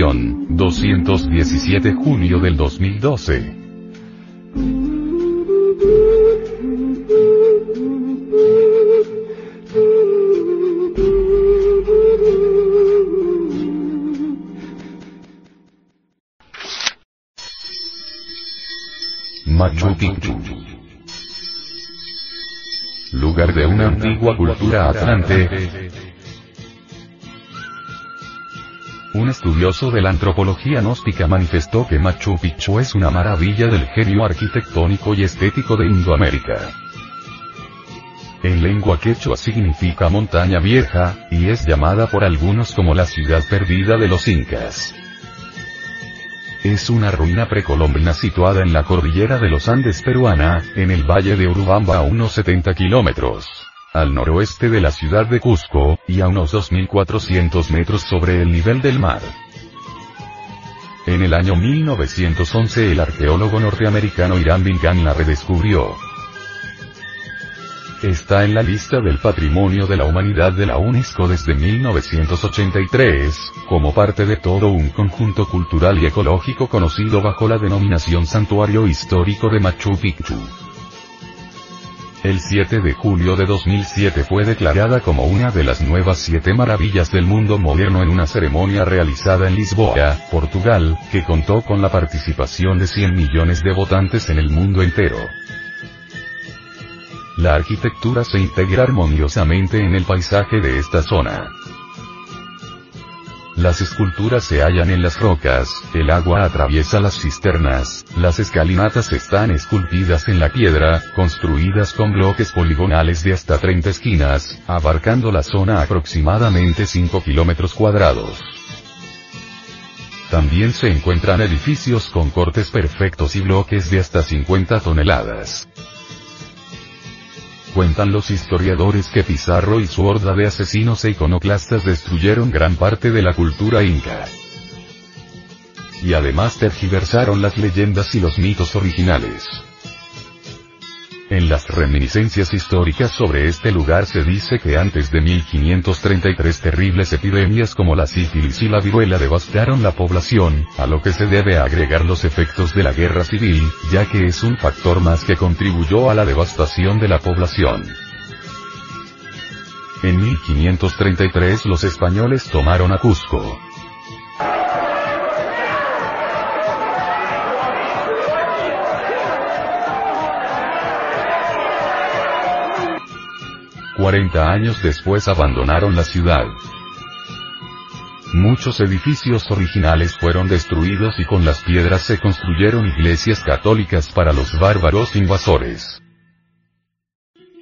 Edición, 217 junio del 2012. Machu Picchu. Lugar de una antigua cultura atlante. Un estudioso de la antropología gnóstica manifestó que Machu Picchu es una maravilla del genio arquitectónico y estético de Indoamérica. En lengua quechua significa montaña vieja, y es llamada por algunos como la ciudad perdida de los incas. Es una ruina precolombina situada en la cordillera de los Andes peruana, en el valle de Urubamba a unos 70 kilómetros al noroeste de la ciudad de Cusco, y a unos 2.400 metros sobre el nivel del mar. En el año 1911 el arqueólogo norteamericano Irán Bingham la redescubrió. Está en la lista del Patrimonio de la Humanidad de la UNESCO desde 1983, como parte de todo un conjunto cultural y ecológico conocido bajo la denominación Santuario Histórico de Machu Picchu. El 7 de julio de 2007 fue declarada como una de las nuevas siete maravillas del mundo moderno en una ceremonia realizada en Lisboa, Portugal, que contó con la participación de 100 millones de votantes en el mundo entero. La arquitectura se integra armoniosamente en el paisaje de esta zona. Las esculturas se hallan en las rocas, el agua atraviesa las cisternas, las escalinatas están esculpidas en la piedra, construidas con bloques poligonales de hasta 30 esquinas, abarcando la zona aproximadamente 5 kilómetros cuadrados. También se encuentran edificios con cortes perfectos y bloques de hasta 50 toneladas. Cuentan los historiadores que Pizarro y su horda de asesinos e iconoclastas destruyeron gran parte de la cultura inca. Y además tergiversaron las leyendas y los mitos originales. En las reminiscencias históricas sobre este lugar se dice que antes de 1533 terribles epidemias como la sífilis y la viruela devastaron la población, a lo que se debe agregar los efectos de la guerra civil, ya que es un factor más que contribuyó a la devastación de la población. En 1533 los españoles tomaron a Cusco. 40 años después abandonaron la ciudad. Muchos edificios originales fueron destruidos y con las piedras se construyeron iglesias católicas para los bárbaros invasores.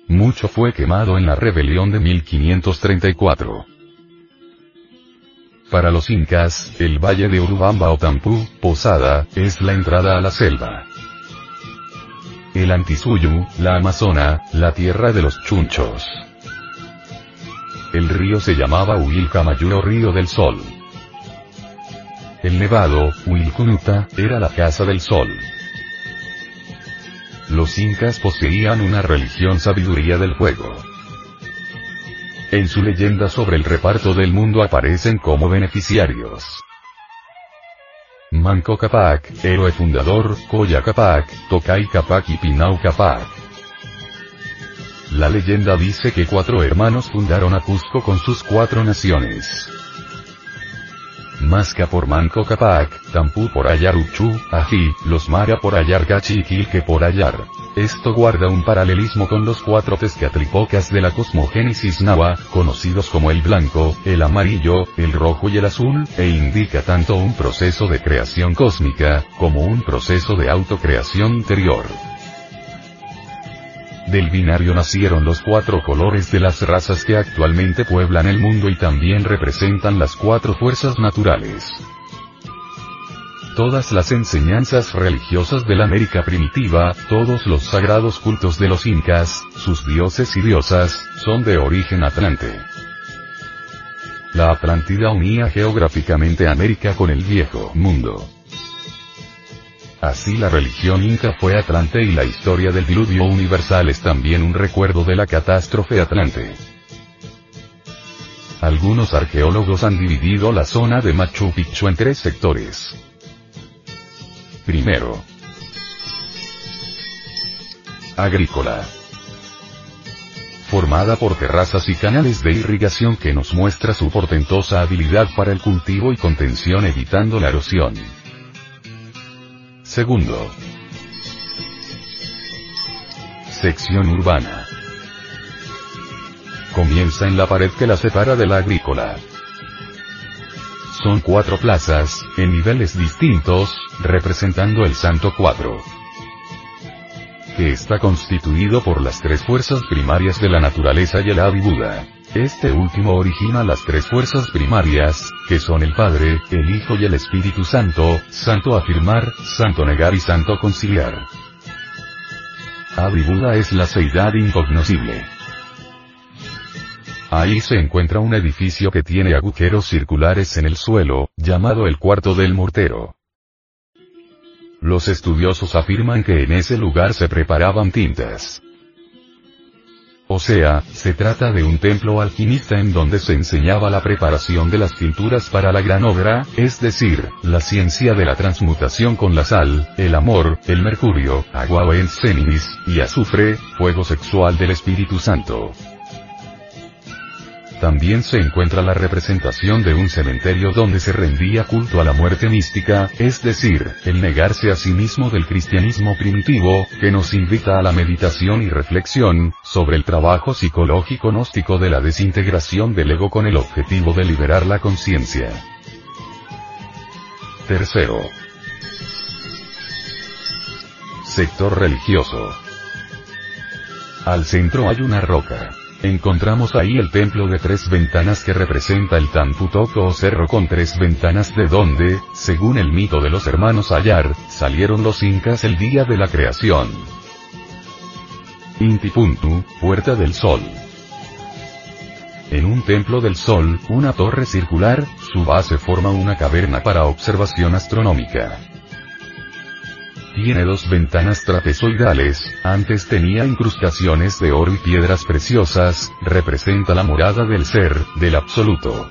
Mucho fue quemado en la rebelión de 1534. Para los incas, el valle de Urubamba o Tampú, Posada, es la entrada a la selva. El Antisuyu, la Amazona, la tierra de los chunchos. El río se llamaba Huilcamayú o Río del Sol. El nevado, Huilcunuta, era la casa del sol. Los incas poseían una religión sabiduría del fuego. En su leyenda sobre el reparto del mundo aparecen como beneficiarios. Manco Capac, héroe fundador, Coya Capac, Tocay Capac y Pinau Capac. La leyenda dice que cuatro hermanos fundaron a Cusco con sus cuatro naciones. Masca por Manco Capac, Tampú por Ayaruchu, Ají, los Mara por Ayargachi y Quilque por Ayar. Esto guarda un paralelismo con los cuatro Tezcatlipocas de la cosmogénesis Nahua, conocidos como el blanco, el amarillo, el rojo y el azul, e indica tanto un proceso de creación cósmica, como un proceso de autocreación interior. Del binario nacieron los cuatro colores de las razas que actualmente pueblan el mundo y también representan las cuatro fuerzas naturales. Todas las enseñanzas religiosas de la América primitiva, todos los sagrados cultos de los incas, sus dioses y diosas, son de origen atlante. La Atlántida unía geográficamente América con el viejo mundo. Así la religión inca fue Atlante y la historia del diluvio universal es también un recuerdo de la catástrofe Atlante. algunos arqueólogos han dividido la zona de Machu Picchu en tres sectores. Primero. Agrícola. Formada por terrazas y canales de irrigación que nos muestra su portentosa habilidad para el cultivo y contención evitando la erosión. Segundo. Sección urbana. Comienza en la pared que la separa de la agrícola. Son cuatro plazas, en niveles distintos, representando el Santo Cuadro. Que está constituido por las tres fuerzas primarias de la naturaleza y el Adi Buda. Este último origina las tres fuerzas primarias, que son el Padre, el Hijo y el Espíritu Santo, Santo afirmar, Santo negar y Santo conciliar. Adi Buda es la seidad incognoscible. Ahí se encuentra un edificio que tiene agujeros circulares en el suelo, llamado el cuarto del mortero. Los estudiosos afirman que en ese lugar se preparaban tintas. O sea, se trata de un templo alquimista en donde se enseñaba la preparación de las tinturas para la gran obra, es decir, la ciencia de la transmutación con la sal, el amor, el mercurio, agua o el y azufre, fuego sexual del Espíritu Santo. También se encuentra la representación de un cementerio donde se rendía culto a la muerte mística, es decir, el negarse a sí mismo del cristianismo primitivo, que nos invita a la meditación y reflexión, sobre el trabajo psicológico gnóstico de la desintegración del ego con el objetivo de liberar la conciencia. Tercero. Sector religioso. Al centro hay una roca. Encontramos ahí el templo de tres ventanas que representa el Tamputoko o cerro con tres ventanas de donde, según el mito de los hermanos Ayar, salieron los incas el día de la creación. Intipuntu, Puerta del Sol. En un templo del Sol, una torre circular, su base forma una caverna para observación astronómica. Tiene dos ventanas trapezoidales, antes tenía incrustaciones de oro y piedras preciosas, representa la morada del ser, del absoluto.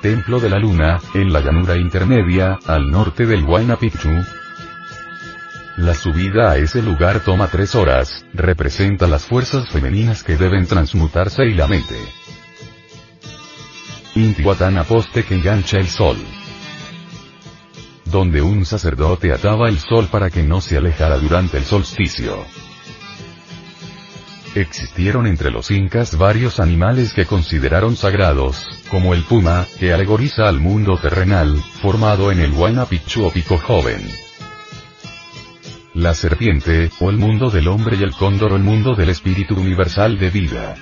Templo de la Luna, en la llanura intermedia, al norte del Huayna Picchu. La subida a ese lugar toma tres horas, representa las fuerzas femeninas que deben transmutarse y la mente. Intihuatana poste que engancha el sol donde un sacerdote ataba el sol para que no se alejara durante el solsticio. Existieron entre los incas varios animales que consideraron sagrados, como el puma, que alegoriza al mundo terrenal, formado en el Huayna Picchu o pico joven. La serpiente, o el mundo del hombre y el cóndor o el mundo del espíritu universal de vida.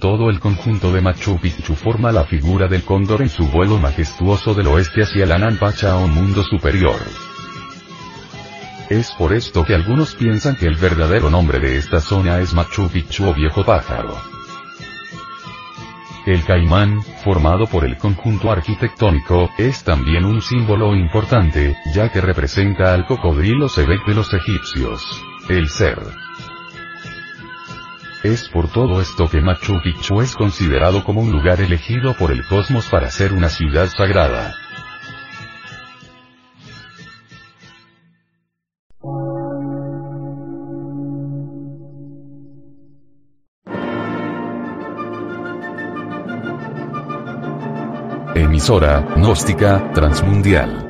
Todo el conjunto de Machu Picchu forma la figura del cóndor en su vuelo majestuoso del oeste hacia el Ananpacha o mundo superior. Es por esto que algunos piensan que el verdadero nombre de esta zona es Machu Picchu o viejo pájaro. El caimán, formado por el conjunto arquitectónico, es también un símbolo importante, ya que representa al cocodrilo Sebek de los egipcios. El ser. Es por todo esto que Machu Picchu es considerado como un lugar elegido por el cosmos para ser una ciudad sagrada. Emisora, gnóstica, transmundial.